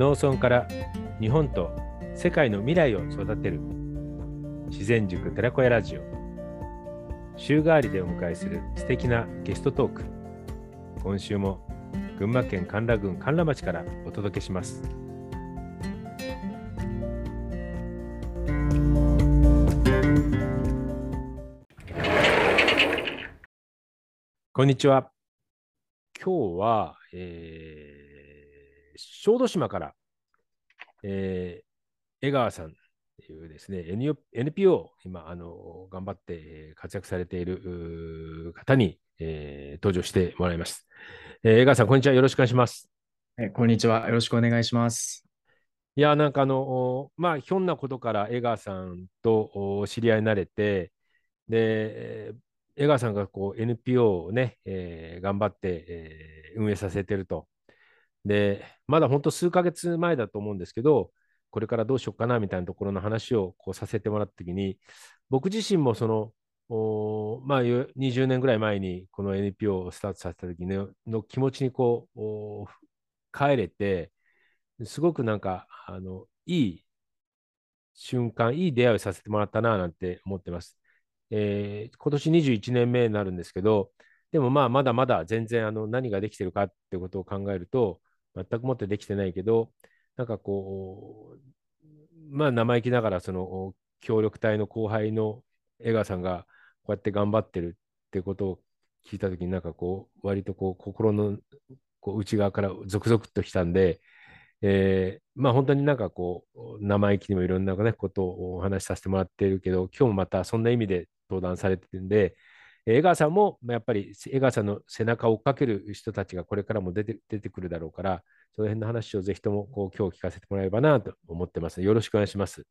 農村から日本と世界の未来を育てる。自然塾寺子屋ラジオ。週替わりでお迎えする素敵なゲストトーク。今週も群馬県甘楽郡甘楽町からお届けします。こんにちは。今日は、えー小豆島から、えー、江川さんというですね、NPO、今、あの頑張って活躍されている方に、えー、登場してもらいます、えー。江川さん、こんにちは。よろしくお願いします。えこんにちは。よろしくお願いします。いや、なんかあの、まあ、ひょんなことから江川さんと知り合いになれて、で、江川さんがこう NPO をね、えー、頑張って、えー、運営させてると。で、まだ本当数ヶ月前だと思うんですけど、これからどうしようかなみたいなところの話をこうさせてもらったときに、僕自身もその、おまあ、20年ぐらい前にこの NPO をスタートさせた時のの気持ちにこう帰れて、すごくなんかあのいい瞬間、いい出会いをさせてもらったななんて思ってます。えー、今年21年目になるんですけど、でもまあまだまだ全然あの何ができてるかってことを考えると、全くもってできてないけど、なんかこう、まあ生意気ながら、その協力隊の後輩の江川さんがこうやって頑張ってるってことを聞いたときに、なんかこう、割とこう心のこう内側からゾクゾクっときたんで、えー、まあ本当になんかこう、生意気にもいろんな、ね、ことをお話しさせてもらってるけど、今日もまたそんな意味で登壇されてるんで、江川さんもやっぱり江川さんの背中を追っかける人たちがこれからも出て出てくるだろうから、その辺の話をぜひともこう今日聞かせてもらえればなと思ってます。よろしくお願いします。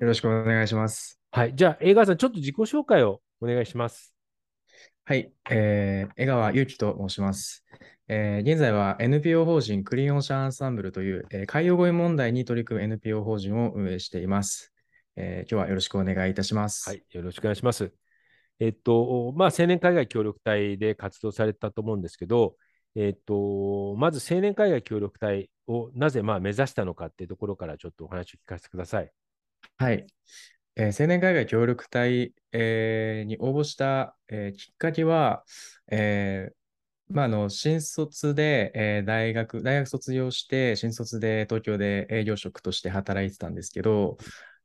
よろしくお願いします。はい。じゃあ、江川さん、ちょっと自己紹介をお願いします。はい。えー、江川祐樹と申します。えー、現在は NPO 法人クリオン社アンサンブルという、えー、海洋ゴミ問題に取り組む NPO 法人を運営しています。えー、今日はよろしくお願いいたします。はい。よろしくお願いします。えっと、まあ、青年海外協力隊で活動されたと思うんですけど、えっと、まず青年海外協力隊をなぜまあ目指したのかっていうところからちょっとお話を聞かせてください。はい。えー、青年海外協力隊、えー、に応募した、えー、きっかけは、えまあ、あの新卒で、え大学、大学卒業して、新卒で東京で営業職として働いてたんですけど、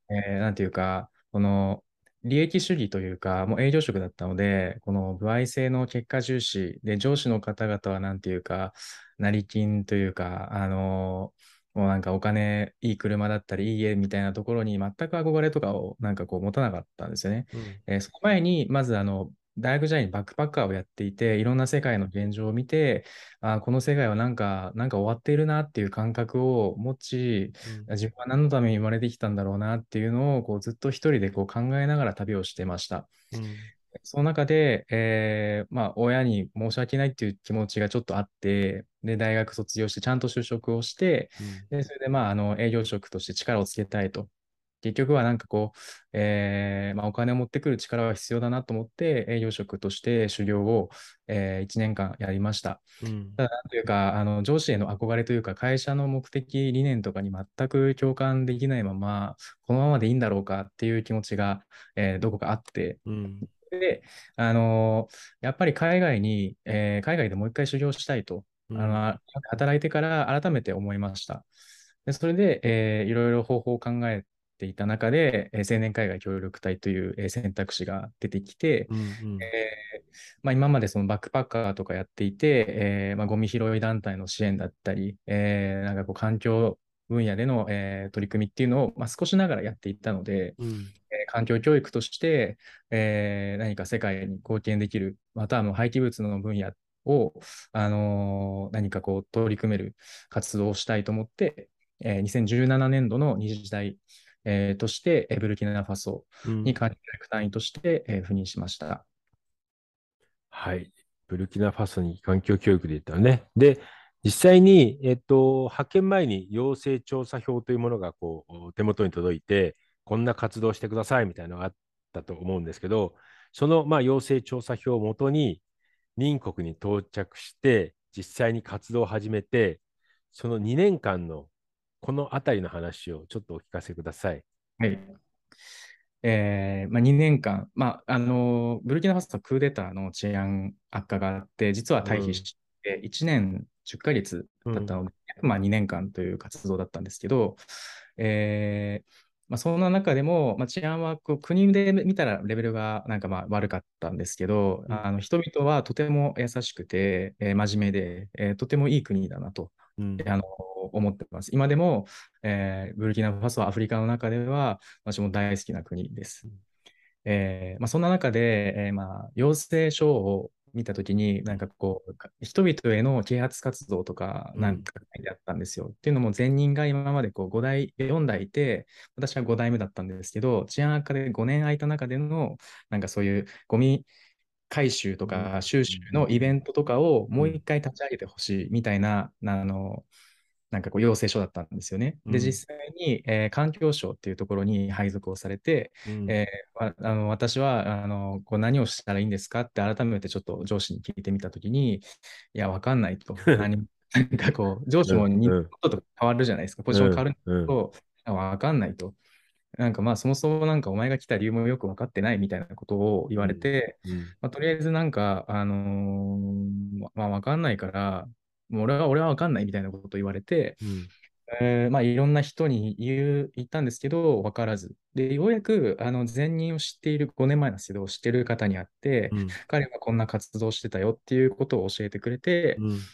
えなんていうか、この利益主義というか、もう営業職だったので、この歩合制の結果重視で、上司の方々はなんていうか、成金というか、あのもうなんかお金、いい車だったり、いい家みたいなところに全く憧れとかをなんかこう持たなかったんですよね。うん、えー、その前に、まずあの、大学時代にバックパッカーをやっていて、いろんな世界の現状を見て、あこの世界はなんか、なんか終わっているなっていう感覚を持ち、うん、自分は何のために生まれてきたんだろうなっていうのをこうずっと一人でこう考えながら旅をしてました。うん、その中で、えー、まあ、親に申し訳ないっていう気持ちがちょっとあって、で、大学卒業してちゃんと就職をして、うん、でそれで、まあ、あの営業職として力をつけたいと。結局はなんかこう、えーまあ、お金を持ってくる力は必要だなと思って、営業職として修行を、えー、1年間やりました。うん、ただ、なんというか、あの上司への憧れというか、会社の目的、理念とかに全く共感できないまま、このままでいいんだろうかっていう気持ちが、えー、どこかあって、うん、で、あのー、やっぱり海外に、えー、海外でもう一回修行したいと、うん、あの働いてから改めて思いました。でそれで、えー、いろいろ方法を考えていた中で、えー、青年海外協力隊という、えー、選択肢が出てきて、うんうん。えーまあ、今までそのバックパッカーとかやっていて、えーまあ、ゴミ拾い団体の支援だったり、えー、なんかこう環境分野での、えー、取り組みっていうのを、まあ、少しながらやっていったので、うん、えー、環境教育として、えー、何か世界に貢献できる、またはもう廃棄物の分野を、あのー、何かこう取り組める活動をしたいと思って、えー、2017年度の二次代えー、として、ブルキナファソに管理役隊員として、えー、赴任しました。はい。ブルキナファソに環境教育で言ったらね。で、実際に、えっと、派遣前に要請調査票というものがこう手元に届いて、こんな活動してくださいみたいなのがあったと思うんですけど、その、まあ、要請調査票をもとに、任国に到着して、実際に活動を始めて、その2年間のこのあたりの話をちょっとお聞かせください。はい。えーまあ、2年間、まああのブルキナファソはクーデターの治安悪化があって、実は退避して1年10ヶ月だったので、まあ、2年間という活動だったんですけど、えーまあ、そんな中でも、まあ、治安はこう国で見たらレベルがなんかまあ悪かったんですけど、うんあの人々はとても優しくて、えー真面目で、えーとてもいい国だなとうんあの思ってます。今でも、えーブルキナファソはアフリカの中では私も大好きな国です。うんえーまあ、そんな中で、えーまあ、要請書を見たときに、なんかこう、か人々への啓発活動とか、うんなんか書いてあったんですよ。っていうのも、前任が今までこう5代、4代いて、私は5代目だったんですけど、治安悪化で5年空いた中での、なんかそういうゴミ回収とうかん。収集のイベントとかをもう一回立ち上げてほしいみたいな、あの、なんかこう要請書だったんですよね。で、うん。実際に、えー環境省っていうところに配属をされて、うん。えーわあの私はあのこう何をしたらいいんですかって改めてちょっと上司に聞いてみたときに、いや、わかんないと。何もなんかこう、上司もうん。にちょっと変わるじゃないですか。ポジション変わるんだうん。けど、あわかんないと。なんかまあ、そもそもなんかお前が来た理由もよく分かってないみたいなことを言われて、うん。まあ、とりあえずなんか、あのーまあ、わかんないから、もう俺は、俺はわかんないみたいなことを言われて、うん。えーまあ、いろんな人に言う、言ったんですけど、わからず。で、ようやく、あの、前任を知っている5年前なんですけど、知ってる方に会って、うん。彼はこんな活動してたよっていうことを教えてくれて、うん。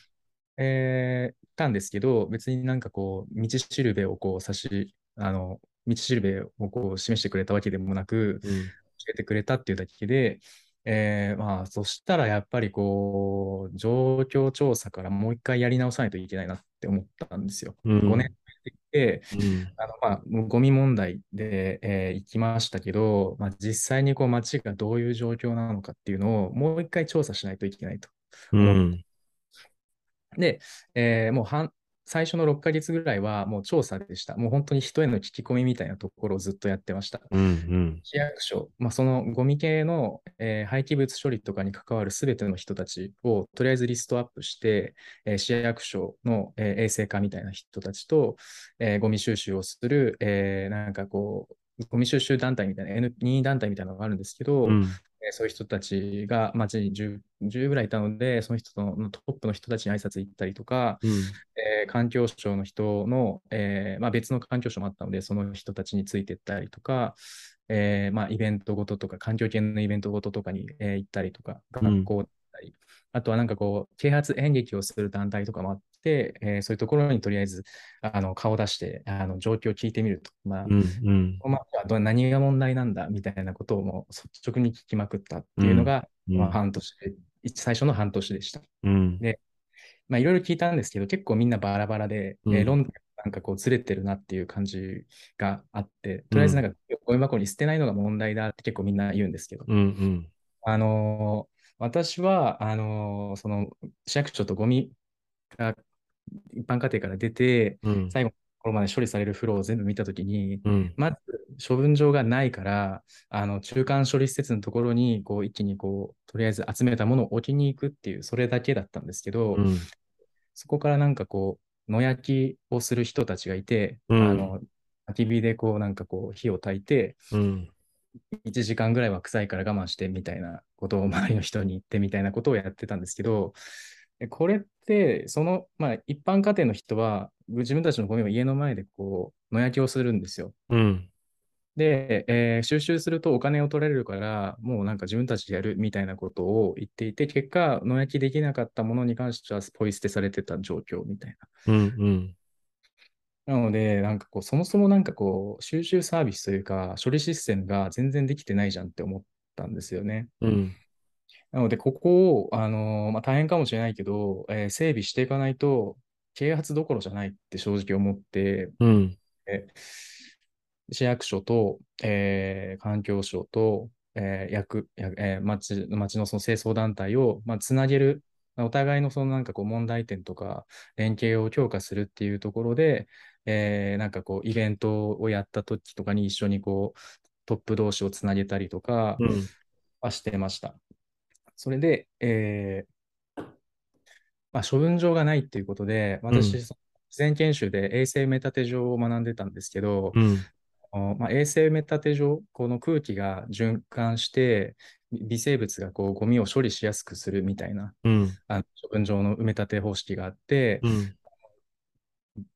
えーたんですけど、別になんかこう、道しるべをこう、差し、あの、道しるべをこう、示してくれたわけでもなく、うん教えてくれたっていうだけで、えーまあ、そしたらやっぱりこう、状況調査からもう一回やり直さないといけないなって思ったんですよ。うん5年で、うんあのまあ、ゴミ問題で、えー行きましたけど、まあ、実際にこう街がどういう状況なのかっていうのをもう一回調査しないといけないと。うんで、えーもう半最初の6ヶ月ぐらいはもう調査でした。もう本当に人への聞き込みみたいなところをずっとやってました。うん市役所、まあ、そのゴミ系の、えー廃棄物処理とかに関わるすべての人たちをとりあえずリストアップして、えー市役所の、えー衛生課みたいな人たちと、えーゴミ収集をする、えーなんかこう、ゴミ収集団体みたいな N2 団体みたいなのがあるんですけど、うんえーそういう人たちが街に 10, 10ぐらいいたので、その人のトップの人たちに挨拶行ったりとか、うん。えー環境省の人の、えーまあ、別の環境省もあったので、その人たちについてったりとか、えーまあ、イベントごととか、環境系のイベントごととかに、えー行ったりとか、うん。学校だったり、あとはなんかこう、啓発演劇をする団体とかもあって、えーそういうところにとりあえずあの顔を出してあの状況を聞いてみると。まあうんうん。まあ、ど何が問題なんだみたいなことをもう率直に聞きまくったっていうのが、うんまあ、半年で、最初の半年でした。うん。でまあ、いろいろ聞いたんですけど、結構みんなバラバラで、うん。えー論点がなんかこうずれてるなっていう感じがあって、とりあえずなんかゴミ箱に捨てないのが問題だって結構みんな言うんですけど、うんうん。あのー私は、あのーその市役所とゴミが一般家庭から出て、うん。最後のところまで処理されるフローを全部見たときに、うん。まず処分場がないから、あの中間処理施設のところにこう一気にこうとりあえず集めたものを置きに行くっていう、それだけだったんですけど、うん。そこからなんかこう、野焼きをする人たちがいて、うん。あの焚き火でこうなんかこう火を焚いて、うん1時間ぐらいは臭いから我慢してみたいなことを周りの人に言ってみたいなことをやってたんですけど、えこれって、その、まあ、一般家庭の人は、自分たちのゴミを家の前でこう、野焼きをするんですよ。うん。で、えー収集するとお金を取られるから、もうなんか自分たちでやるみたいなことを言っていて、結果、野焼きできなかったものに関してはポイ捨てされてた状況みたいうんうんな。なので、なんかこう、そもそもなんかこう、収集サービスというか、処理システムが全然できてないじゃんって思ったんですよね。うんなので、ここを、あのーまあ、大変かもしれないけど、えー整備していかないと、啓発どころじゃないって正直思って、うんえ市役所と、えー環境省と、えー役やえー町町のその清掃団体を、まあ、つなげる、まあお互いのそのなんかこう問題点とか連携を強化するっていうところで、えーなんかこうイベントをやった時とかに一緒にこうトップ同士をつなげたりとかうんはしてました。それで、えーまあ、処分場がないっていうことで、私、うんそ前研修で衛生メタテ上を学んでたんですけど、うん。まあ、衛生メタテ上、この空気が循環して、微生物がこうゴミを処理しやすくするみたいなうん。あの処分場の埋め立て方式があって、うん。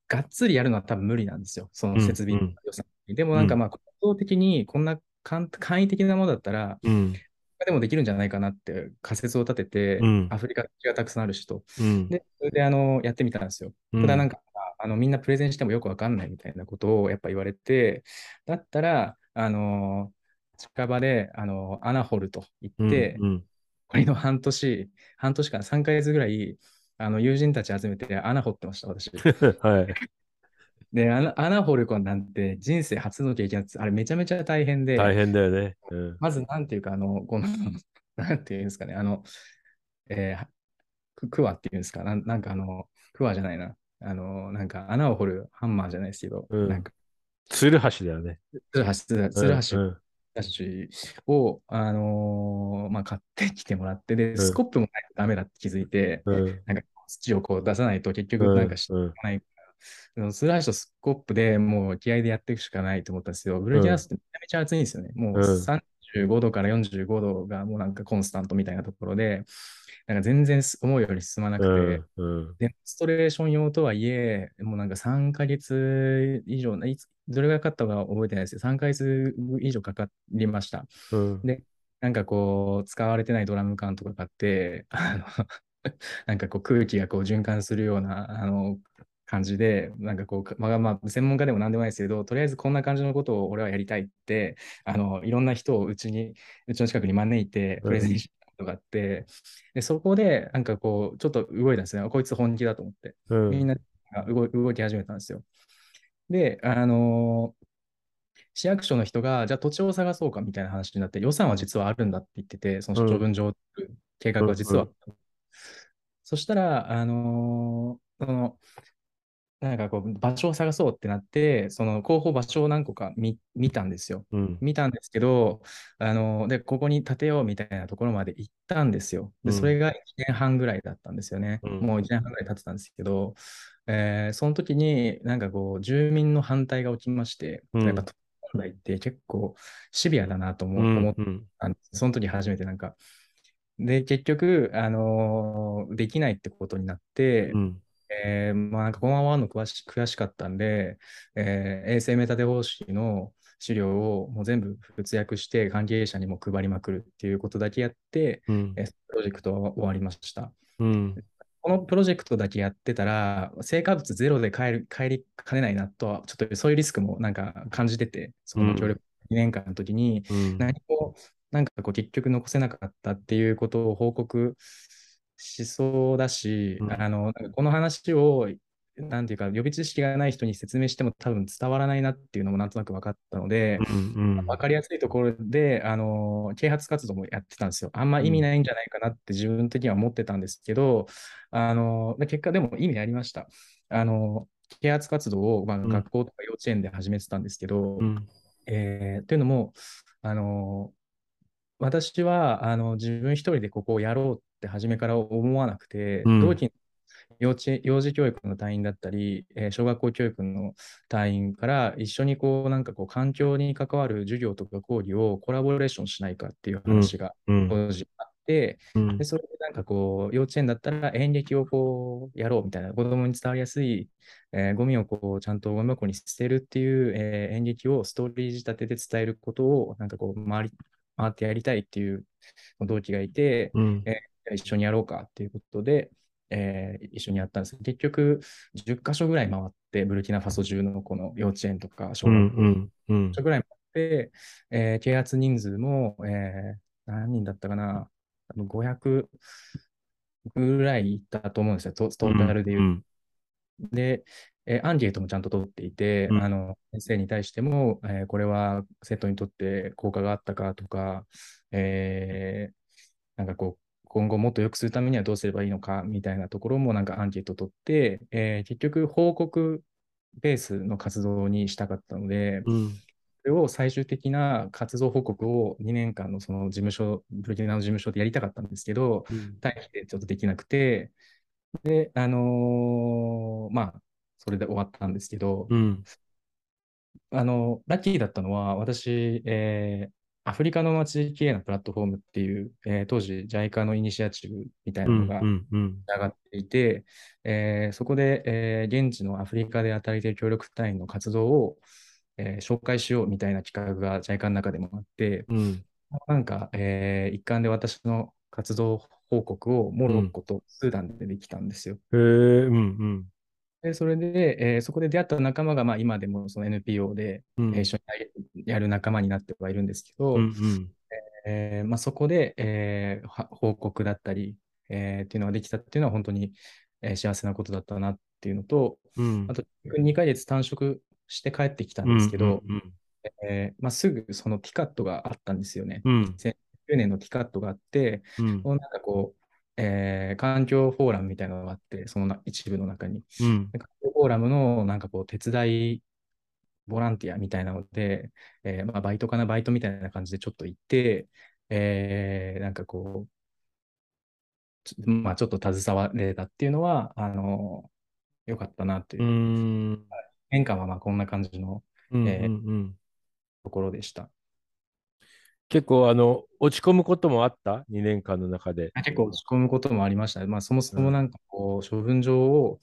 がっつりやるのは多分無理なんですよ、その設備うん予算に。でもなんかうんまあ、構造的にこんな簡簡易的なものだったら、うん。でもできるんじゃないかなって仮説を立てて、うんアフリカがたくさんあるしと。うん。で、それであのやってみたんですよ。うんただなんか、あのみんなプレゼンしてもよくわかんないみたいなことをやっぱ言われて、だったら、あの近場であの穴掘ると言って、うん。これの半年、半年間、3ヶ月ぐらい、あの友人たち集めて穴掘ってました、私。はい。で、穴穴掘る子なんて人生初の経験。あれめちゃめちゃ大変で、大変だよね。うん。まずなんていうか、あの、この、なんていうんですかね、あの、えー、くクワっていうんですかなん、なんかあの、クワじゃないな。あの、なんか穴を掘るハンマーじゃないですけど、うんなんか、ツルハシだよね。ツルハシ、ツルハシうん。たちを、あのーまあ、買ってきてもらって、で、んスコップもないとダメだって気づいて、うん。なんか土をこう出さないと結局うん。なんかしうん。ないから、そのスラッシュとスコップでもう気合でやっていくしかないと思ったんですよ。ブルーキャスってめちゃめちゃ暑いんですよね。もううん35度から45度がもうなんかコンスタントみたいなところで、なんか全然思うより進まなくて、うん。デモンストレーション用とはいえ、もうなんか3ヶ月以上、いつどれぐらいかかったかは覚えてないですけど、3ヶ月以上かかりました。うん。で、なんかこう、使われてないドラム缶とか買って、あの、なんかこう空気がこう循環するような、あの、感じで、なんかこう、まあまあ、専門家でも何でもないですけど、とりあえずこんな感じのことを俺はやりたいって、あの、いろんな人をうちに、うちの近くに招いて、プレゼンしたことがあって、で、そこで、なんかこう、ちょっと動いたんですね。こいつ本気だと思って。うん。みんなが動い動き始めたんですよ。で、あの市役所の人が、じゃあ土地を探そうかみたいな話になって、予算は実はあるんだって言ってて、その処分場計画は実は。そしたら、あのーその、なんかこう、場所を探そうってなって、その候補場所を何個か見見たんですよ。うん。見たんですけど、あので、ここに建てようみたいなところまで行ったんですよ。で、うんそれが1年半ぐらいだったんですよね。うんもう1年半ぐらい経ってたんですけど、えーその時になんかこう、住民の反対が起きまして、うんやっぱ都問題って結構シビアだなと思,、っうん。たんです。その時初めてなんか。で、結局、あのーできないってことになって、うん。えーまあ、なんかこのままの悔し悔しかったんで、えー衛星メタデ方式の資料をもう全部活躍して関係者にも配りまくるっていうことだけやって、うんえープロジェクトは終わりました。うん。このプロジェクトだけやってたら、成果物ゼロで帰る帰りかねないなとは、ちょっとそういうリスクもなんか感じてて、その協力2年間の時に、うん。何もなんかこう結局残せなかったっていうことを報告しそうだし、うんあのこの話をなんていうか予備知識がない人に説明しても多分伝わらないなっていうのもなんとなく分かったので、うん。分かりやすいところであの啓発活動もやってたんですよ。あんま意味ないんじゃないかなって自分的には思ってたんですけど、あの結果でも意味ありました。あの啓発活動を、まあ、ん学校とか幼稚園で始めてたんですけど、うん。えーというのも、あの私はあの自分一人でここをやろうって初めから思わなくて、うん同期の幼稚園幼児教育の隊員だったり、えー小学校教育の隊員から一緒にこうなんかこう環境に関わる授業とか講義をコラボレーションしないかっていう話がうん。当時あって、うんで、それでなんかこう、幼稚園だったら演劇をこう、やろうみたいな、子供に伝わりやすい、えーゴミをこう、ちゃんとゴミ箱に捨てるっていう、えー演劇をストーリー仕立てで伝えることを、なんかこう、回り、回ってやりたいっていう同期がいて、うん。じゃあ一緒にやろうかっていうことで、えー一緒にやったんです。結局、10カ所ぐらい回って、ブルキナファソ中のこの幼稚園とか小うん。学校うん。うん。所ぐらいまで、えー啓発人数も、えー何人だったかな、多分500ぐらいいったと思うんですよ、トトータルで言う。うん。で、えーアンケートもちゃんと取っていて、うんあの先生に対しても、えーこれは生徒にとって効果があったかとか、えーなんかこう、今後もっと良くするためにはどうすればいいのかみたいなところもなんかアンケート取って、えー結局報告ベースの活動にしたかったので、うん。それを最終的な活動報告を2年間のその事務所、ブルキナの事務所でやりたかったんですけど、うん。待機でちょっとできなくて、で、あのーまあ、それで終わったんですけど、うん。あの、ラッキーだったのは、私、えーアフリカの街きれいなプラットフォームっていう、えー当時 JICA のイニシアチブみたいなのがうん。うん。上がっていて、えーそこで、えー現地のアフリカで働いている協力隊員の活動を、えー紹介しようみたいな企画が JICA の中でもあって、うん。なんか、えー一環で私の活動報告をモロッコとスーダンでできたんですよ。へえ、うん。で、それで、えーそこで出会った仲間が、まあ、今でもその NPO で、うん。えー一緒にやる仲間になってはいるんですけど、うん。うん。えーまあ、そこで、えーは報告だったり、えーっていうのができたっていうのは本当に、えー幸せなことだったなっていうのと、うん。あと2ヶ月短縮して帰ってきたんうん。ですけど、うん。えーまあ、すぐそのティカットがあったんですよね。うん。2009年のティカットがあって、うん。なんかこう、えー環境フォーラムみたいなのがあって、そのな一部の中に。うん。で環境フォーラムのなんかこう手伝いボランティアみたいなので、えーまあ、バイトかな、バイトみたいな感じでちょっと行って、えーなんかこう、ちょまあ、ちょっと携われたっていうのは、あのよかったなというう。ん。変化はまあこんな感じのうん。えーうん。ところでした。結構、あの、落ち込むこともあった ?2 年間の中で。結構落ち込むこともありました。まあ、そもそもなんかこう、処分場を、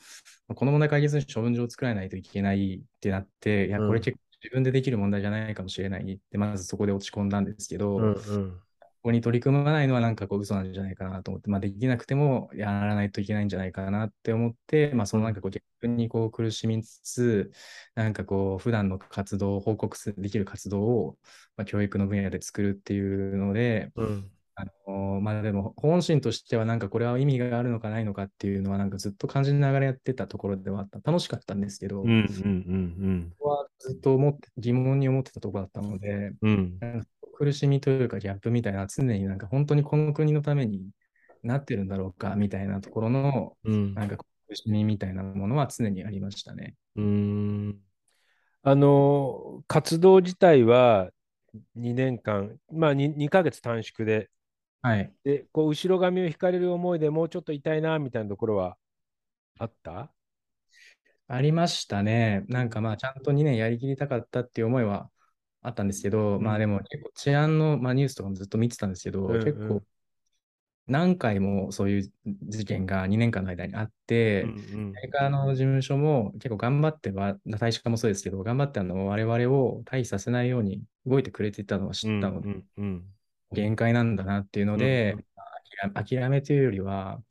まあこの問題解決に処分場を作らないといけないってなって、いや、うんこれ結構自分でできる問題じゃないかもしれないって、まずそこで落ち込んだんですけど、うん。こうん。こに取り組まないのはなんかこう嘘なんじゃないかなと思って、まあ、できなくてもやらないといけないんじゃないかなって思って、まあ、そのなんかこう逆にこう苦しみつつ、なんかこう普段の活動を報告すできる活動を、まあ、教育の分野で作るっていうので、うん。あのまあでも本心としてはなんかこれは意味があるのかないのかっていうのはなんかずっと感じながらやってたところではあった。楽しかったんですけど、うん。うん。ここはずっと思って疑問に思ってたところだったので、うん。苦しみというかギャップみたいな常になんか本当にこの国のためになってるんだろうかみたいなところのうん。なんか苦しみみたいなものは常にありましたね。うん。あの、活動自体は2年間、まあ 2, 2ヶ月短縮で、はい。で、こう、後ろ髪を引かれる思いでもうちょっと痛いな、みたいなところはあった？ありましたね。なんかまあちゃんと2年やりきりたかったっていう思いはあったんですけど、うんまあでも結構治安の、まあ、ニュースとかもずっと見てたんですけど、うんうん結構何回もそういう事件が2年間の間にあって、うんアメリカの事務所も結構頑張っては、大使館もそうですけど、頑張ってあの我々を退避させないように動いてくれていたのは知うん。ったので、うん。うん。限界なんだなっていうので、うん諦諦めというよりは、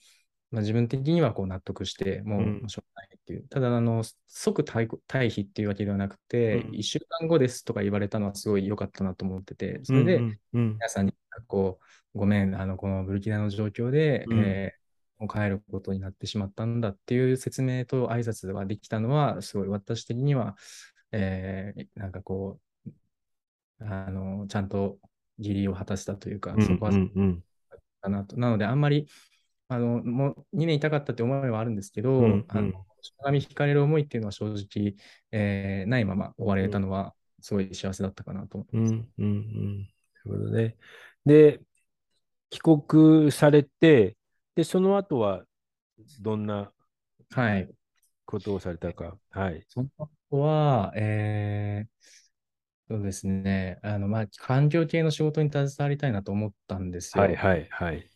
まあ、自分的にはこう納得して、もううんしょうがないっていう。ただ、あの、即退退避っていうわけではなくて、うん1週間後ですとか言われたのはすごい良かったなと思ってて、それでうん。うん。皆さんにこう、ごめん、あの、このブルキナの状況で、うんえーもう帰ることになってしまったんだっていう説明と挨拶ができたのは、すごい私的には、えーなんかこう、あの、ちゃんと義理を果たしたというか、うん。そこはうん。うん。かなと。なので、あんまり、あの、もう2年いたかったって思いはあるんですけど、うんあの、しがみ引かれる思いっていうのは正直、えーないまま終われたのは、すごい幸せだったかなと思ってます。うん。うん。うん。なるほどね。で、帰国されて、で、その後はどんなはい。ことをされたか。はい。その後は、えーそうですね、あの、まあ、環境系の仕事に携わりたいなと思ったんですよ。はい。はい。はい。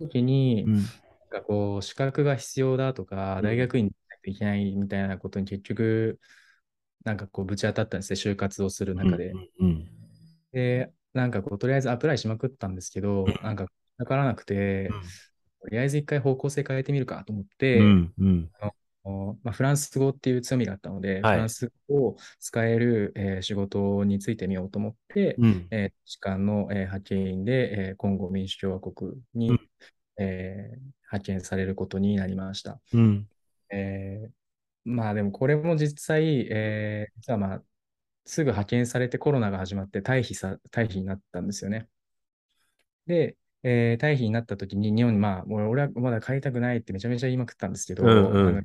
時に、うん。なんかこう、資格が必要だとか、うん大学院に行いけないみたいなことに結局、なんかこう、ぶち当たったんですね、就活をする中で。うん。で、なんかこう、とりあえずアプライしまくったんですけど、なんか、わからなくて、とりあえず一回方向性変えてみるかと思って、うん。うん。おまあ、フランス語っていう強みがあったので、はいフランス語を使える、えー仕事についてみようと思って、うん。えー士官の、えー派遣員で、えーコンゴ民主共和国に、うんえー派遣されることになりました。うん。えーまあでもこれも実際、えー実はまあ、すぐ派遣されてコロナが始まって退避さ、退避になったんですよね。で、えー退避になった時に日本にまあ、俺はまだ帰りたくないってめちゃめちゃ言いまくったんですけど、うんうん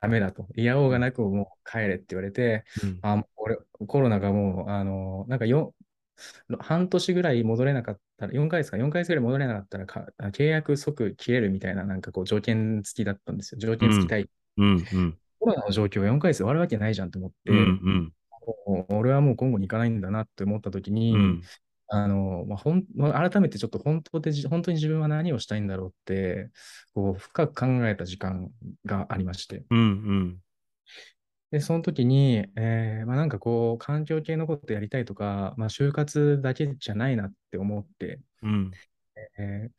ダメだと。いやおうがなくもう帰れって言われて、うん。あ、俺、コロナがもう、あの、なんかよ半年ぐらい戻れなかったら、4ヶ月か、4ヶ月ぐらい戻れなかったらか、契約即切れるみたいな、なんかこう条件付きだったんですよ。条件付き退避うん。うん。コロナの状況が4ヶ月で終わるわけないじゃんと思っうんうて、ん俺はもう今後に行かないんだなって思った時に、うんあの、まあ、ほん、まあ改めてちょっと本当でじ、本当に自分は何をしたいんだろうって、こう、深く考えた時間がありまして。うんうん。で、その時に、えーまあ、なんかこう、環境系のことやりたいとか、まあ、就活だけじゃないなって思って、うん。えー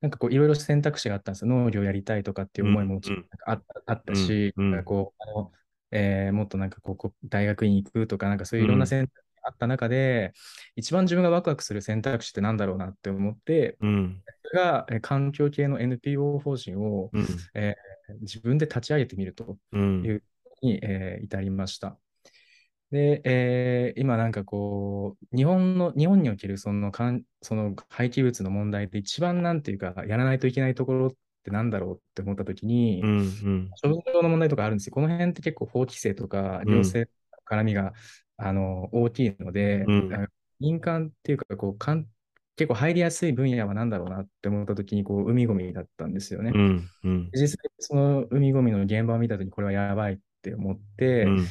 なんかこう、いろいろ選択肢があったんですよ。農業やりたいとかっていう思いもあったあったし、うんうん。なんかこう、あのえーもっとなんかこう大学院行くとか、なんかそういういろんな選択あった中で、一番自分がワクワクする選択肢ってなんだろうなって思って、うん。それがえー環境系の NPO 法人をうん。自分で立ち上げてみるとうん。いうに、えー至りました。で、えー今なんかこう、日本の、日本におけるそのかん、その廃棄物の問題で一番なんていうか、やらないといけないところってなんだろうって思ったときに、うんうん。処分上の問題とかあるんですよ。この辺って結構法規制とか、うん。行政の絡みが、あの大きいので、うん。あ民間っていうかこうかん、結構入りやすい分野は何だろうなって思ったときに、こう、海ゴミだったんですよね。うんうん。実際、その海ゴミの現場を見たとき、これはやばいって思って、うん。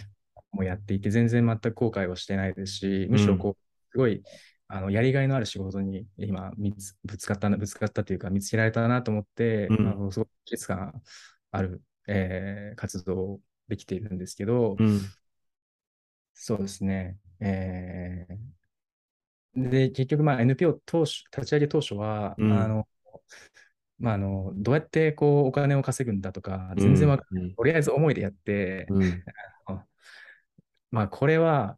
もうやっていて、全然全く後悔はしてないですし、むしろこう、すごい、あの、やりがいのある仕事に今、見つぶつかったな、ぶつかったというか、見つけられたなと思って、うん。まあ、すごく季節感ある、えー活動をできているんですけど、うんそうですね。えー。で、結局、まあ、NPO 当初、立ち上げ当初は、うん。あの、まあ、あの、どうやってこう、お金を稼ぐんだとか、全然わかんない。とりあえず思いでやって、うん。まあ、これは、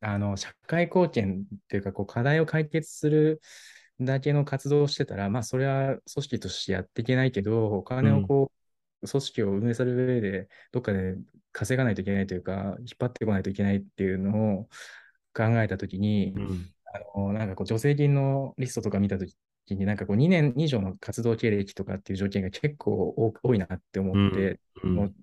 あの、社会貢献っていうか、こう、課題を解決するだけの活動をしてたら、まあ、それは組織としてやっていけないけど、お金をこう、組織を運営する上で、どっかで稼がないといけないというか、引っ張ってこないといけないっていうのを考えたときにう、ん。あの、なんかこう、助成金のリストとか見たときに、なんかこう、2年以上の活動経歴とかっていう条件が結構多多いなって思って、うん。もう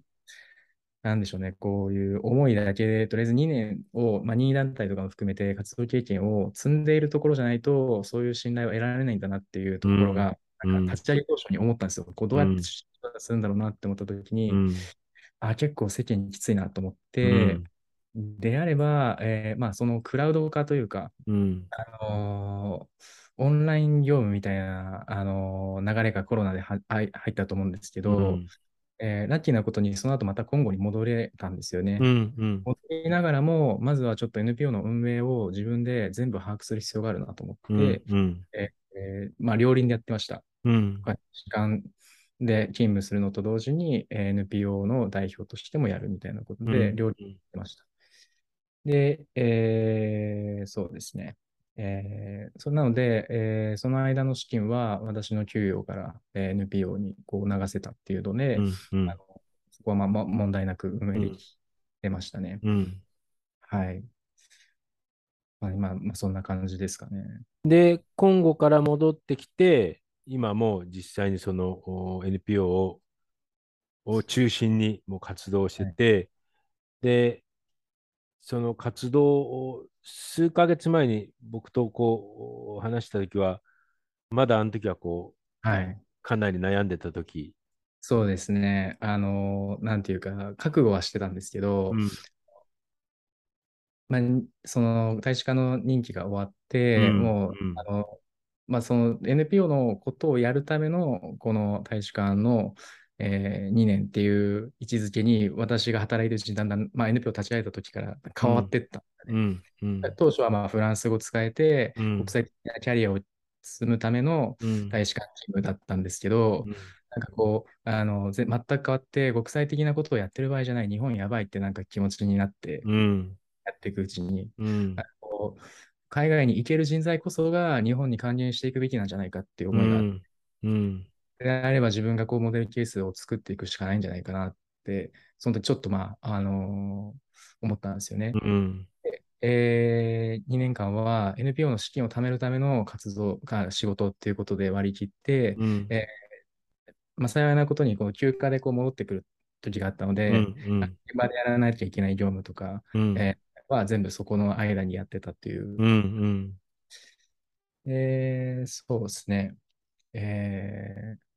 なんでしょうね、こういう思いだけで、とりあえず2年を、まあ、任意団体とかも含めて活動経験を積んでいるところじゃないと、そういう信頼を得られないんだなっていうところが、うん。なんか立ち上げ当初に思ったんですよ。こうどうやっうん。てするんだろうなって思ったときに、うん。あ、結構世間きついなと思っうて、ん。であれば、えーまあ、そのクラウド化というか、うん。あのーオンライン業務みたいな、あのー流れがコロナでは入入ったと思うんですけど、うん。えーラッキーなことにその後また今後に戻れたんですよね。うんうん。戻りながらも、まずはちょっと NPO の運営を自分で全部把握する必要があるなと思うって、んうん。えーまあ、両輪でやってました。うん。時間で勤務するのと同時に、えー NPO の代表としてもやるみたいなことで、うん両輪でやってました。で、えーそうですね。えーそなので、えーその間の資金は私の給与から、えー NPO にこう流せたっていうので、うんあのそこはまあまあ問題なく運営できてましたね。うんはい。まあ、今、まあ、そんな感じですかね。で、コンゴから戻ってきて、今もう実際にそのお NPO をを中心にもう活動してて、で、その活動を数ヶ月前に僕とこう話したときは、まだあの時はこう、はい。かなり悩んでた時、そうですね。あの、なんていうか、覚悟はしてたんですけど、うん。まあ、その大使館の任期が終わって、うん。もう、うん。あの、まあ、その NPO のことをやるための、この大使館の、えー2年っていう位置づけに、私が働いてるうちにだんだん、まあ、NPO 立ち上げた時から変わっていったね。うんうん当初はまあフランス語を使えて、うん。国際的なキャリアを積むためのうん。大使館勤務だったんですけど、うん。なんかこう、あの、ぜ全く変わって、国際的なことをやってる場合じゃない、日本やばいってなんか気持ちになって、うん。やっていくうちに、うん。あのこう海外に行ける人材こそが日本に還元していくべきなんじゃないかっていう思いがあって、うん。であれば自分がこうモデルケースを作っていくしかないんじゃないかなって、その時ちょっとまあ、あの思ったんですよね。うん。えー、2年間は NPO の資金を貯めるための活動が仕事っていうことで割り切って、うん。えまあ、幸いなことにこう休暇でこう戻ってくる時があったので、うん現場でやらないといけない業務とか、うん。えーは全部そこの間にやってたっていう。うんうんえーそうですね。えー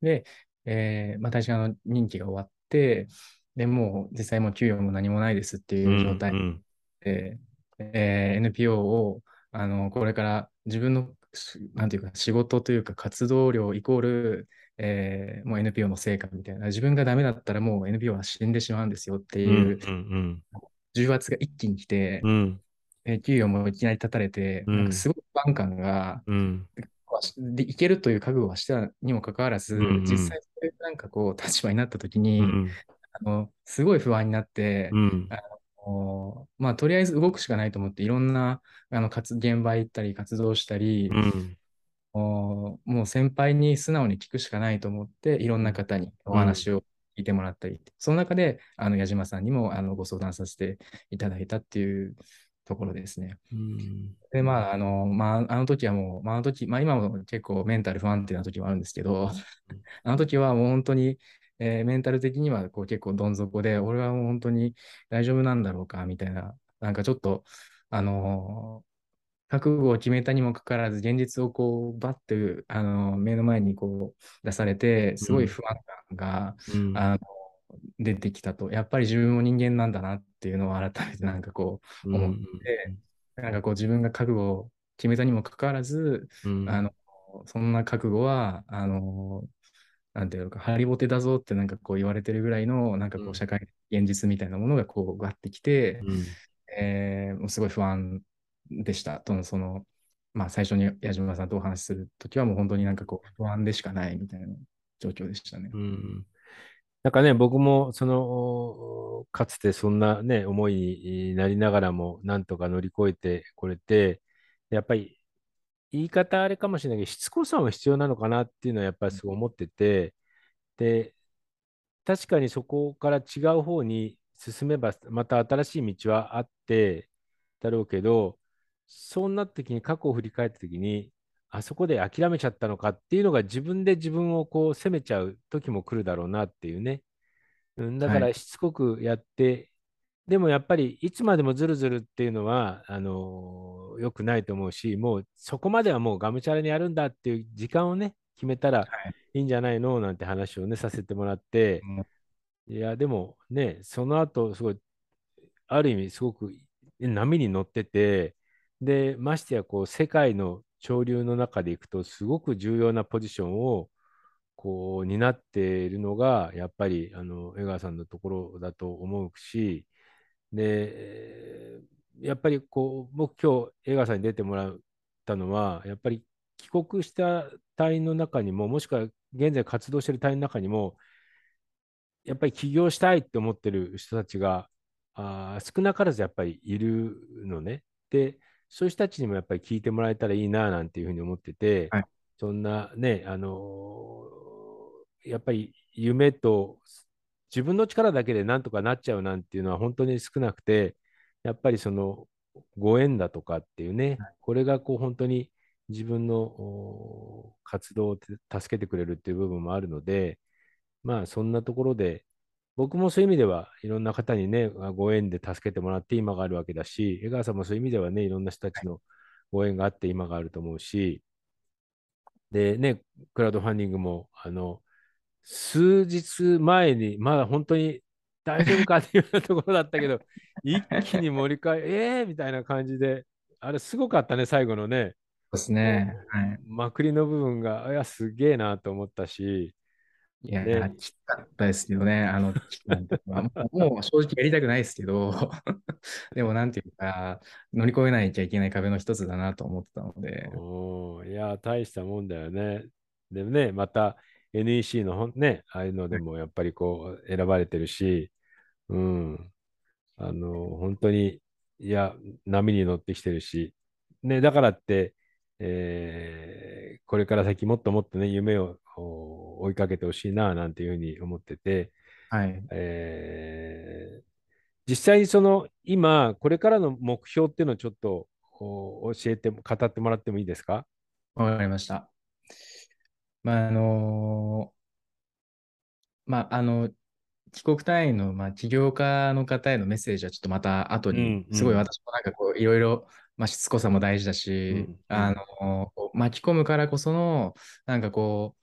で、えーまあ、大使館の任期が終わって、でもう実際もう給与も何もないですってういう状態ん。で、えー NPO をあのこれから自分のしなんていうか仕事というか活動量イコール、えーもう NPO の成果みたいな自分がダメだったらもう NPO は死んでしまうんですよってうん。いううん。重圧が一気に来て、うん。えー給与もいきなり立たれて、うんなんかすごい不安感がうん。でいけるという覚悟はしたにもかかわらず、うんうん実際そういうなんかこう立場になった時に、うん。あのすごい不安になって、うん。あのまあ、とりあえず動くしかないと思って、いろんなあの活現場行ったり、活動したり、もう先輩に素直に聞くしかないと思って、いろんな方にお話を聞いてもらったり、その中であの矢島さんにもあのご相談させていただいたっていうところですね。うん。で、まあ、あの、まあ、あの時はもう、まあ、あの時、まあ、今も結構メンタル不安定な時もあるんですけど、あの時はもう本当に、えーメンタル的にはこう結構どん底で、俺はもう本当に大丈夫なんだろうか、みたいな、なんかちょっと、あのー覚悟を決めたにもかかわらず、現実をこう、バッて、あのー目の前にこう出されて、すごい不安感が、うん。あの出てきたと、やっぱり自分も人間なんだなっていうのを改めてなんかこう、思って、なんかこう自分が覚悟を決めたにもかかわらず、うん。あの、そんな覚悟は、あの、なんていうのか、ハリボテだぞってなんかこう言われてるぐらいの、なんかこうんう社会現実みたいなものがこう、わってきて、うん。えーもうすごい不安でした。との、その、まあ最初に矢島さんとお話しするときはもう本当になんかこう、不安でしかないみたいな状況でしたね。うん。なんかね、僕も、その、かつてそんなね、思いになりながらも、なんとか乗り越えてこれて、やっぱり、言い方あれかもしれないけど、しつこさも必要なのかなっていうのはやっぱりすごい思ってて、で、確かにそこから違う方に進めば、また新しい道はあってだろうけど、そうなった時に過去を振り返った時に、あそこで諦めちゃったのかっていうのが自分で自分をこう責めちゃう時も来るだろうなっていうね。うん、だかはい。らしつこくやって、でもやっぱりいつまでもずるずるっていうのはあの良くないと思うし、もうそこまではもうがむしゃらにやるんだっていう時間をね、決めたらい。いんじゃないのなんて話をね、させてもらって、いや、でもね、その後、すごい、ある意味、すごく波に乗ってて、で、ましてや、こう、世界の潮流の中でいくと、すごく重要なポジションを、こう、担っているのが、やっぱり、あの、江川さんのところだと思うし、で、やっぱり、こう、僕、今日、江川さんに出てもらったのは、やっぱり、帰国した隊員の中にも、もしくは現在活動している隊員の中にも、やっぱり起業したいって思ってる人たちがあ少なからずやっぱりいるのね。で、そういう人たちにもやっぱり聞いてもらえたらいいななんていうふうに思ってて、はい。そんなね、あのーやっぱり夢と自分の力だけでなんとかなっちゃうなんていうのは本当に少なくて、やっぱりそのご縁だとかっていうね、これがこう本当に自分のお活動を助けてくれるっていう部分もあるので、まあそんなところで、僕もそういう意味ではいろんな方にね、ご縁で助けてもらって今があるわけだし、江川さんもそういう意味ではね、いろんな人たちのご縁があって今があると思うし、でね、クラウドファンディングも、あの、数日前に、まだ本当に大丈夫かっていうようなところだったけど、一気に盛り返え、えーみたいな感じで、あれすごかったね、最後のね。そうですね。はい。まくりの部分が、いや、すげえなと思ったし、いや、ねきつかったですけどね、あのもう正直やりたくないですけど、でもなんていうか、乗り越えないきゃいけない壁の一つだなと思ってたので、おーいや、大したもんだよね。でもね、また NEC のね、ああいうのでもやっぱりこう選ばれてるし、うん、あの、本当に、いや、波に乗ってきてるし、ね、だからって、えーこれから先もっともっとね、夢をお追いかけてほしいな、なんていうふうに思ってて、はい。えー実際にその今、これからの目標っていうのをちょっとお教えて、語ってもらってもいいですか？わかりました。まあ、あのまあ、あの、帰国隊員の、まあ、起業家の方へのメッセージはちょっとまた後うんに、うんすごい私もなんかこう、いろいろ、まあ、しつこさも大事だし、うんうんあの、巻き込むからこその、なんかこう、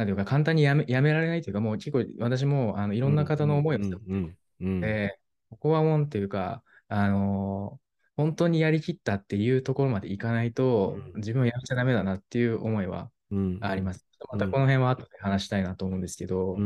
なんていうか、簡単にやめ、やめられないというか、もう結構私も、あの、いろんな方の思いをうんうんうんで、ここはもんっていうか、あのー本当にやりきったっていうところまでいかないと、うん。自分はやめちゃダメだなっていう思いはうん。あります。うん。またこの辺は後で話したいなと思うんですけど、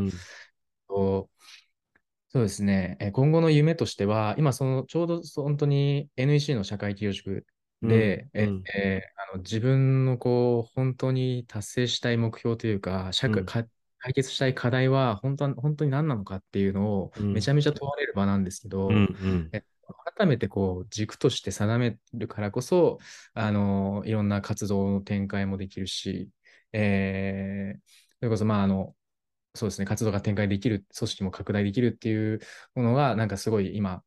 そうですね、え今後の夢としては、今その、ちょうどそ本当に NEC の社会企業塾で、えうん。えあの自分のこう、本当に達成したい目標というか、社会、うん。か解決したい課題は本当は本当に何なのかっていうのをうん。めちゃめちゃ問われる場なんですけど、うん改めてこう軸として定めるからこそ、あのいろんな活動の展開もできるし、えーそれこそ、まあ、あの、そうですね、活動が展開できる、組織も拡大できるっていうものが、なんかすごい今、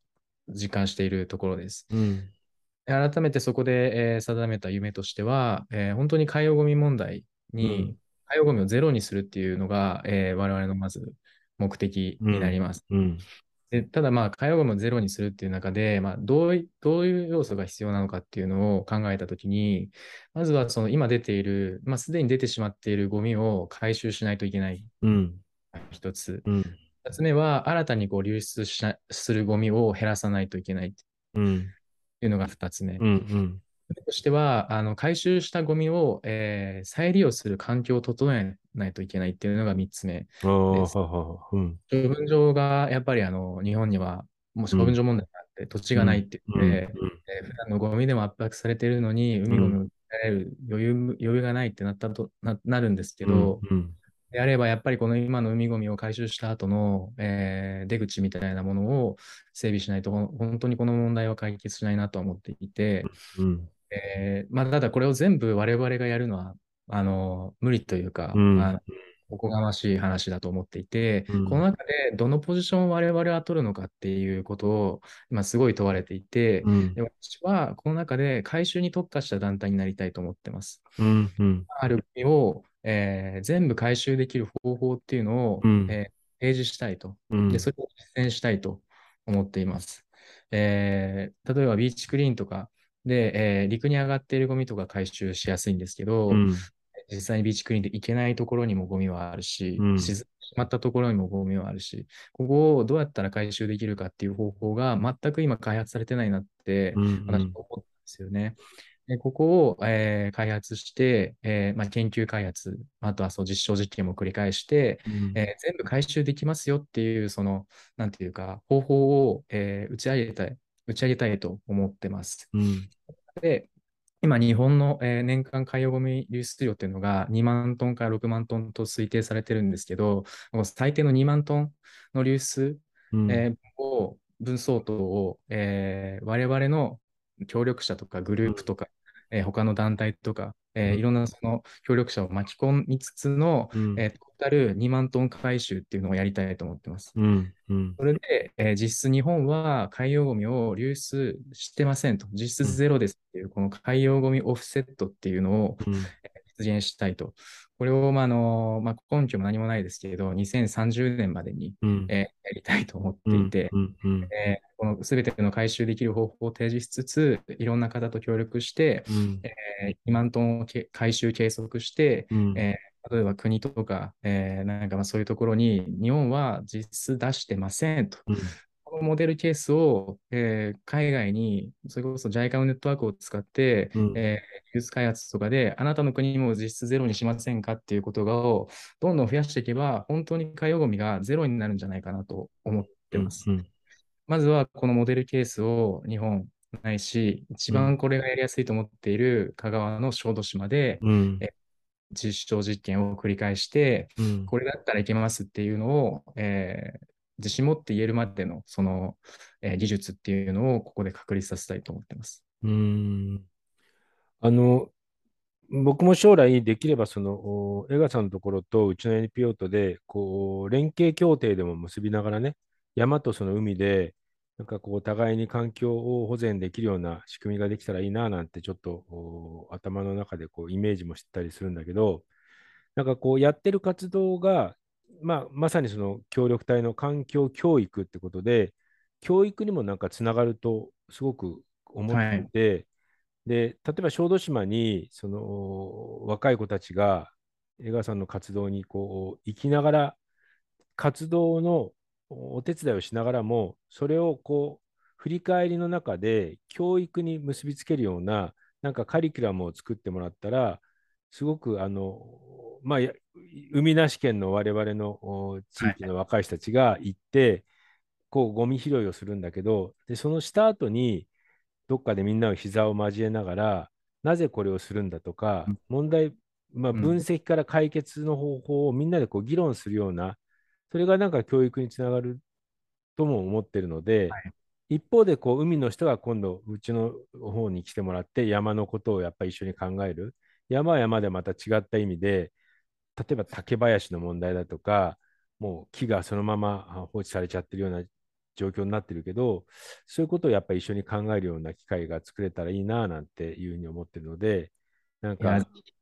実感しているところです。うん改めてそこで、えー定めた夢としては、えー本当に海洋ゴミ問題に、海洋ゴミをゼロにするっていうのが、えー我々のまず目的になります。うん。でただ、まあ、海洋ゴミをゼロにするっていう中で、まあ、どういどういう要素が必要なのかっていうのを考えたときに、まずはその今出ている、まあ、すでに出てしまっているゴミを回収しないといけない。うん。一つ。うん。二つ目は、新たにこう流出しなするゴミを減らさないといけない。うんいうのが二つ目。うんうん。としては、あの回収したゴミを、えー再利用する環境を整えないといけないっていうのが3つ目。です処分場がやっぱりあの日本にはもう処分場問題があって、土地がないって言って、えー普段のゴミでも圧迫されているのに、海ゴミを捨てられる余裕余裕がないってなったとななるんですけど、うんであればやっぱりこの今の海ゴミを回収した後の、えー出口みたいなものを整備しないと、本当にこの問題は解決しないなとは思っていて、うん。えーまあ、ただこれを全部我々がやるのは、あの、無理というか、うん。あのおこがましい話だと思っていて、うん。この中でどのポジションを我々は取るのかっていうことを今すごい問われていて、うん。で私はこの中で回収に特化した団体になりたいと思ってます。うんうん。ある国を、えー全部回収できる方法っていうのを、うんえー提示したいと。うんで、それを実践したいと思っています。えー例えばビーチクリーンとかで、えー陸に上がっているゴミとか回収しやすいんですけど、うん実際にビーチクリーンで行けないところにもゴミはあるし、うん沈んでしまったところにもゴミはあるし、ここをどうやったら回収できるかっていう方法が全く今開発されてないなって、うん私は思ったんですよね。でここを、えー開発して、えーまあ、研究開発、あとはそう実証実験も繰り返して、うん。えー全部回収できますよっていう、その、なんていうか、方法を、えー打ち上げたい、打ち上げたいと思ってます。うん。で、今、日本の、えー年間海洋ゴミ流出量っていうのが2万トンから6万トンと推定されてるんですけど、最低の2万トンの流出、うん。えーを分相当を、えー我々の協力者とかグループとか、えー他の団体とか、えーうん。いろんなその協力者を巻き込みつつの、うん。えートータル2万トン回収っていうのをやりたいと思ってます。うん。うん。それで、えー実質日本は海洋ゴミを流出してませんと、実質ゼロですっていう、この海洋ゴミオフセットっていうのをうん実現したいと。これを、まああのまあ、根拠も何もないですけど、2030年までに、うん。えーやりたいと思っていて、うんうんえーこの全ての回収できる方法を提示しつつ、いろんな方と協力して、うん。えー2万トンをけ回収計測して、うん。えー例えば国とか、えーなんかまあそういうところに日本は実質出してませんと。モデルケースを、えー海外に、それこそ JICA のネットワークを使って、うん。えー技術開発とかで、あなたの国も実質ゼロにしませんかっていうことをどんどん増やしていけば、本当に海洋ゴミがゼロになるんじゃないかなと思ってます。うんまずはこのモデルケースを日本ないし、一番これがやりやすいと思っている香川の小豆島でうん。え実証実験を繰り返して、うん。これだったらいけますっていうのを、えー自信持って言えるまでのその、えー技術っていうのをここで確立させたいと思ってます。うんあの、僕も将来できれば、その、江川さんのところとうちの NPO とで、こう、連携協定でも結びながらね、山とその海で、なんかこう、互いに環境を保全できるような仕組みができたらいいな、なんてちょっと頭の中でこうイメージもしてたりするんだけど、なんかこう、やってる活動が、まあ、まさにその協力隊の環境教育ってことで、教育にもなんかつながるとすごく思ってい。て、で、例えば小豆島にその若い子たちが江川さんの活動にこう生きながら、活動のお手伝いをしながらも、それをこう振り返りの中で教育に結びつけるような、なんかカリキュラムを作ってもらったら、すごくあの、まあ、海なし県の我々の地域の若い人たちが行って、はい、こうゴミ拾いをするんだけど、でそのした後に、どっかでみんなを膝を交えながら、なぜこれをするんだとか、問題、まあ、分析から解決の方法をみんなでこう議論するような、それがなんか教育につながるとも思ってるので、はい、一方でこう海の人が今度うちの方に来てもらって山のことをやっぱり一緒に考える。山は山でまた違った意味で例えば竹林の問題だとかもう木がそのまま放置されちゃってるような状況になってるけどそういうことをやっぱり一緒に考えるような機会が作れたらいいななんていうふうに思ってるのでなんか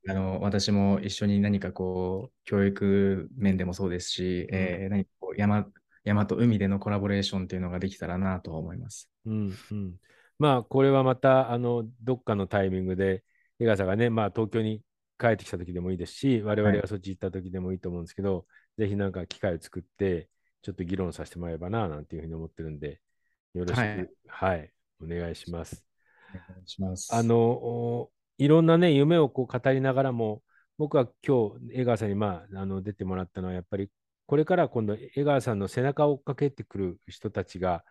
あの私も一緒に何かこう教育面でもそうですし、うん、えー、何かこう山山と海でのコラボレーションっていうのができたらなと思います。うんうん、まあこれはまたあのどっかのタイミングで江川さんがね、まあ、東京に帰ってきた時でもいいですし我々がそっち行った時でもいいと思うんですけど、はい、ぜひなんか機会を作ってちょっと議論させてもらえばななんていうふうに思ってるんでよろしく、はい、はい、お願いします。お願いします。あのいろんなね夢をこう語りながらも僕は今日江川さんに、まあ、あの出てもらったのはやっぱりこれから今度、江川さんの背中を追っかけてくる人たちが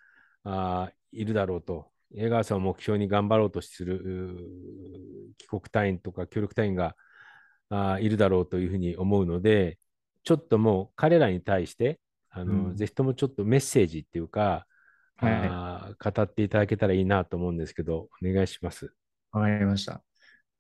あいるだろうと、江川さんを目標に頑張ろうとする帰国隊員とか協力隊員があいるだろうというふうに思うので、ちょっともう彼らに対して、あの、うん、ぜひともちょっとメッセージっていうか、はい、あ語っていただけたらいいなと思うんですけど、お願いします。わかりました。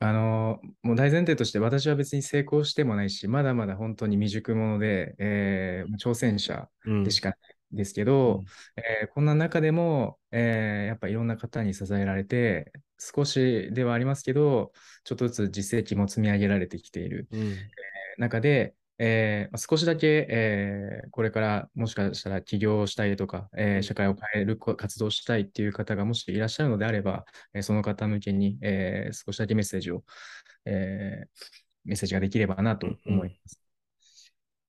あの、もう大前提として私は別に成功してもないし、まだまだ本当に未熟者で、えー、挑戦者でしかないですけど、うん、えー、こんな中でも、えー、やっぱいろんな方に支えられて、少しではありますけど、ちょっとずつ実績も積み上げられてきている、うん、えー、中で、えー、少しだけ、えー、これからもしかしたら起業したいとか、えー、社会を変える活動したいっていう方がもしいらっしゃるのであれば、えその方向けに、え少しだけメッセージを、えメッセージができればなと思います。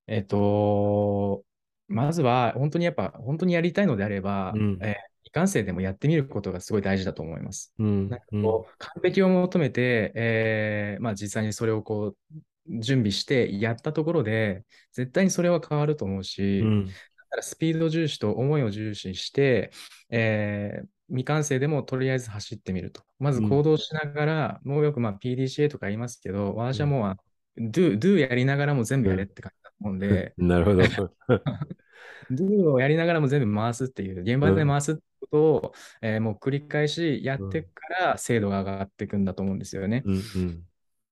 うん、えっ、と、まずは本当にやっぱ本当にやりたいのであれば、うん、え未完成でもやってみることがすごい大事だと思います。うん、なんかこう完璧を求めて、えまあ、実際にそれをこう準備してやったところで、絶対にそれは変わると思うし、うん、だからスピード重視と思いを重視して、えー、未完成でもとりあえず走ってみると。まず行動しながら、うん、もうよくまあ PDCA とか言いますけど、私はもう、うん、do, do やりながらも全部やれって感じ思うんで、なるほど。do をやりながらも全部回すっていう、現場で回すってことを、えー、もう繰り返しやってから精度が上がっていくんだと思うんですよね。うんうん。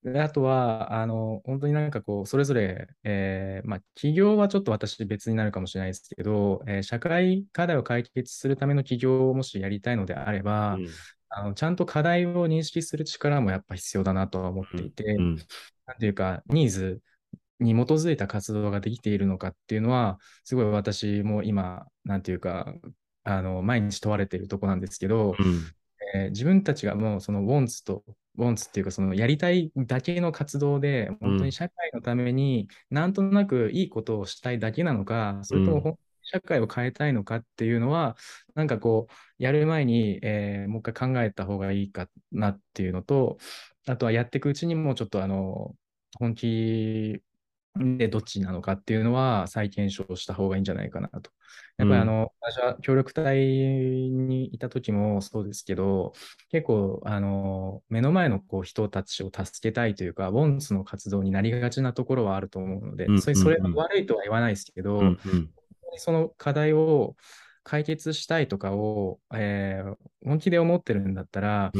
であとは、あの、本当になんかこう、それぞれ、えー、まあ、企業はちょっと私別になるかもしれないですけど、えー、社会課題を解決するための企業をもしやりたいのであれば、うん、あのちゃんと課題を認識する力もやっぱ必要だなとは思っていて、うん、なんていうか、ニーズに基づいた活動ができているのかっていうのは、すごい私も今、なんていうか、あの、毎日問われているとこなんですけど、うん。えー、自分たちがもうそのウォンツと、ウォンツっていうかそのやりたいだけの活動で、本当に社会のためになんとなくいいことをしたいだけなのか、それとも社会を変えたいのかっていうのは、なんかこう、やる前に、えー、もう一回考えた方がいいかなっていうのと、あとはやっていくうちにもちょっとあの、本気でどっちなのかっていうのは再検証した方がいいんじゃないかなと。やっぱりあの、うん、私は協力隊にいた時もそうですけど、結構あの目の前のこう人たちを助けたいというか、ウォンツの活動になりがちなところはあると思うので、うん、それそれが悪いとは言わないですけど、うんうん、その課題を解決したいとかを、えー、本気で思ってるんだったら、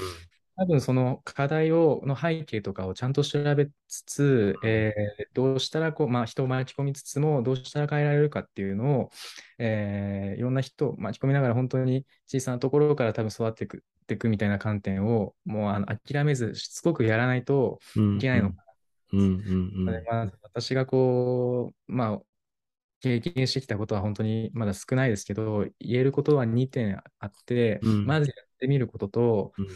多分その課題をの背景とかをちゃんと調べつつ、えー、どうしたらこう、まあ、人を巻き込みつつも、どうしたら変えられるかっていうのを、えー、いろんな人を巻き込みながら本当に小さなところから多分育っていくていくみたいな観点を、もうあの諦めず、しつこくやらないといけないのかな。私がこう、まあ、経験してきたことは本当にまだ少ないですけど、言えることは2点あって、うん、まずやってみることと、うん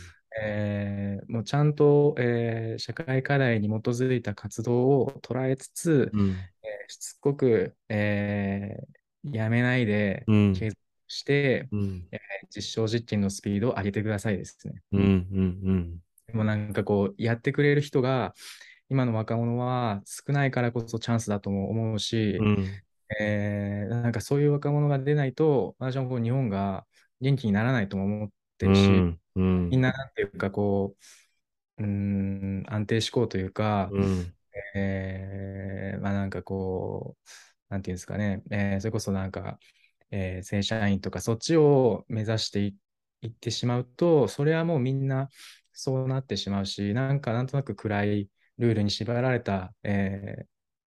えーもうちゃんと、えー社会課題に基づいた活動を捉えつつ、うん。えーしつこく、えーやめないでうん。継続して、うん。実証実験のスピードを上げてくださいですね。うん。うん。でもなんかこう、やってくれる人が、今の若者は少ないからこそチャンスだとも思うし、うん。えーなんかそういう若者が出ないと、私はこう日本が元気にならないとも思ってうるし、ん。うん。みんななんていうかこう、うーん、安定志向というか、うん。えーまあなんかこう、なんていうんですかね、えーそれこそなんか、えー正社員とかそっちを目指していいってしまうと、それはもうみんなそうなってしまうし、なんかなんとなく暗いルールに縛られた、えー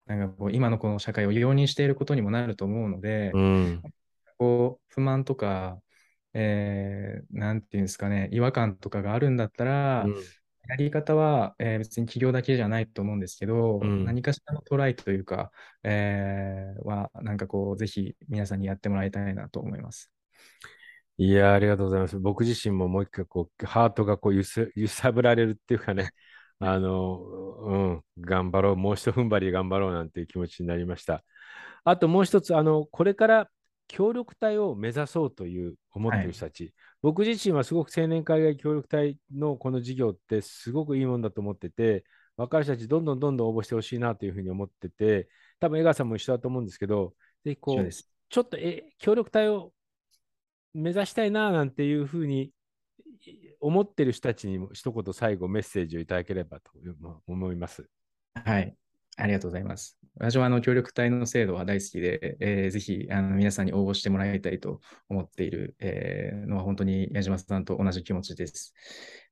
なんかこう今のこの社会を容認していることにもなると思うので、うん。こう不満とか、えーなんていうんですかね、違和感とかがあるんだったら、やり方は、えー別に企業だけじゃないと思うんですけど、うん何かしらのトライというか、えーは、なんかこう、ぜひ皆さんにやってもらいたいなと思います。いやー、ありがとうございます。僕自身ももう一回こう、ハートがこう揺す 揺さぶられるっていうかね、あの、うん、頑張ろう、もう一踏ん張り頑張ろうなんていう気持ちになりました。あともう一つ、あの、これから協力隊を目指そうという思っている人たち、僕自身はすごく青年海外協力隊のこの事業ってすごくいいもんだと思ってて、若い人たちどんどんどんどん応募してほしいなというふうに思ってて、多分江川さんも一緒だと思うんですけど、ぜひこう。ちょっとえ協力隊を目指したいななんていうふうに思ってる人たちにも一言最後メッセージをいただければと思います。はい。ありがとうございます。私はあの協力隊の制度は大好きで、えーぜひあの皆さんに応募してもらいたいと思っている、えーのは本当に矢島さんと同じ気持ちです。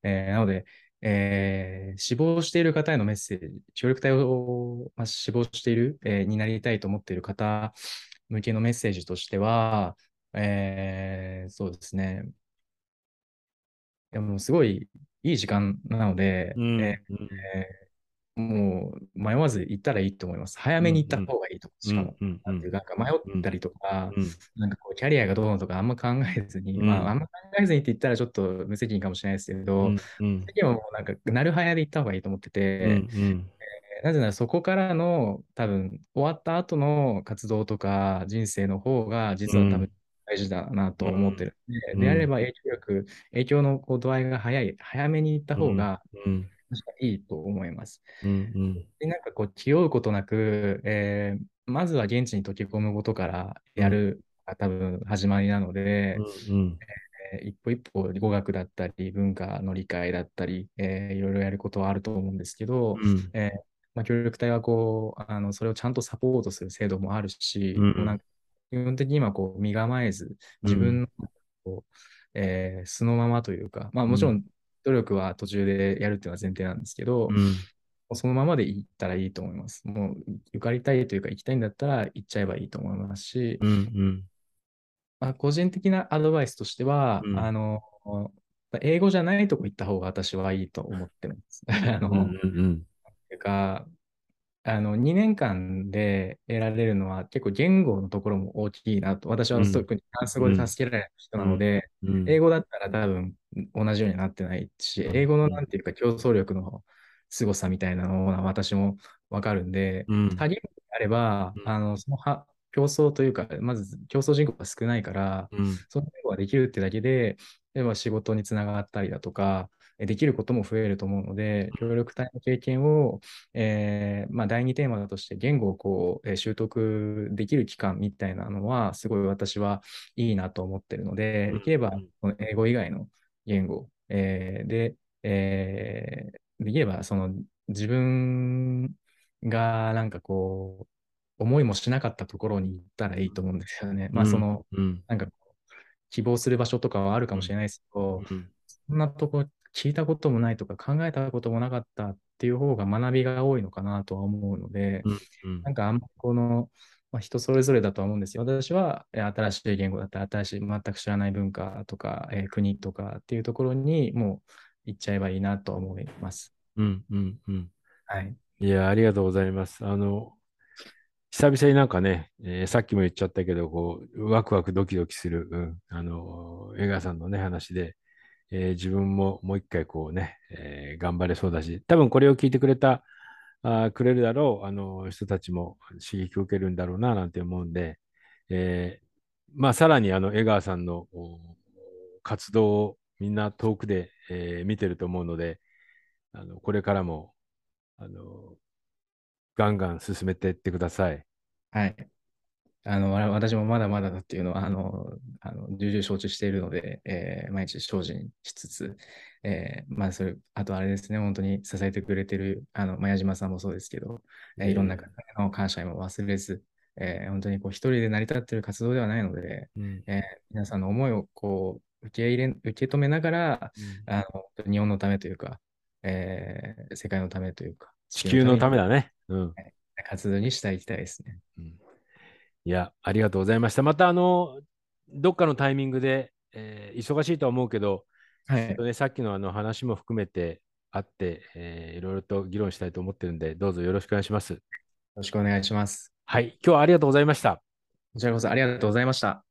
えーなので、えー死亡している方へのメッセージ、協力隊を、まあ、死亡している、えーになりたいと思っている方向けのメッセージとしては、えーそうですね。いやもうすごいいい時間なので、うんえーえーもう迷わず行ったらいいと思います。早めに行った方がいいと。しかも、うんなんていうか、迷ったりとか、うん。なんかこう、キャリアがどうのとかあんま考えずに、うん。まあ、あんま考えずにって言ったらちょっと無責任かもしれないですけど、うんうん。でももうなんか、なるはやで行った方がいいと思ってて、なぜならそこからの多分、終わった後の活動とか人生の方が実は多うん分大事だなと思ってるんで、うん。であれば影響力、影響のこう度合いが早い、早めに行った方がうんいいと思います。うんで、なんかこう、気負うことなく、えーまずは現地に溶け込むことからやるが多分始まりなので、うんえー一歩一歩語学だったり、文化の理解だったり、えーいろいろやることはあると思うんですけど、うん。えーまあ、協力隊はこう、あの、それをちゃんとサポートする制度もあるし、うんもうなんか基本的にはこう、身構えず、自分のこう、えー素のままというか、まあもちろん努力は途中でやるっていうのは前提なんですけど、うんそのままで行ったらいいと思います。もう、受かりたいというか、行きたいんだったら行っちゃえばいいと思いますし、うんうんまあ、個人的なアドバイスとしては、うんあの、英語じゃないとこ行った方が私はいいと思ってます。あの、うんうんていうか、あの、2年間で得られるのは結構言語のところも大きいなと。私はうん。特にフランス語で助けられる人なので、うん。英語だったら多分同じようになってないし、うん。英語のなんていうか競争力の凄さみたいなのは私もわかるんで、うん。多言語であれば、うん。あの、そのは競争というか、まず競争人口が少ないから、うん。その言語ができるってだけで、例えば仕事につながったりだとか、えできることも増えると思うので、協力隊の経験を、えーまあ、第二テーマだとして言語をこう、えー習得できる期間みたいなのは、すごい私はいいなと思ってるので、うん。できれば英語以外の言語、えーで、えーできればその自分がなんかこう、思いもしなかったところに行ったらいいと思うんですよね。まあその、うん。なんかこう希望する場所とかはあるかもしれないですけど、うん。そんなとこ聞いたこともないとか考えたこともなかったっていう方が学びが多いのかなとは思うので、うんなんかあんまこの、まあ、人それぞれだとは思うんですよ。私はえー新しい言語だったり、新しい全く知らない文化とか、えー国とかっていうところにもう行っちゃえばいいなと思います。うんうんうんはい。いや、ありがとうございます。あの、久々になんかね、えーさっきも言っちゃったけど、こう、ワクワクドキドキする、うん、あの、江川さんのね、話で、えー自分ももう一回こうね、えー頑張れそうだし、多分これを聞いてくれた、あくれるだろう、あの人たちも刺激を受けるんだろうな、なんて思うんで、えーまあ、さらにあの江川さんの活動をみんな遠くで、えー見てると思うので、あのこれからもあのガンガン進めていってください。はい。あの、わ私もまだまだだっていうのは、あの、あの重々承知しているので、えー毎日精進しつつ、えーまあ、それ、あとあれですね、本当に支えてくれてる、あの、まあ矢島さんもそうですけど、えーいろんな方への感謝も忘れず、えー本当にこう、一人で成り立っている活動ではないので、うん。えー皆さんの思いをこう、受け入れ、受け止めながら、あの、日本のためというか、えー世界のためというか、地球のためにだね。うん。活動にしていきたいですね。うんいや、ありがとうございました。また、あの、どっかのタイミングで、えー忙しいとは思うけど、はい。ね、さっきのあの話も含めてあって、えーいろいろと議論したいと思ってるんで、どうぞよろしくお願いします。よろしくお願いします。はい、今日はありがとうございました。こちらこそありがとうございました。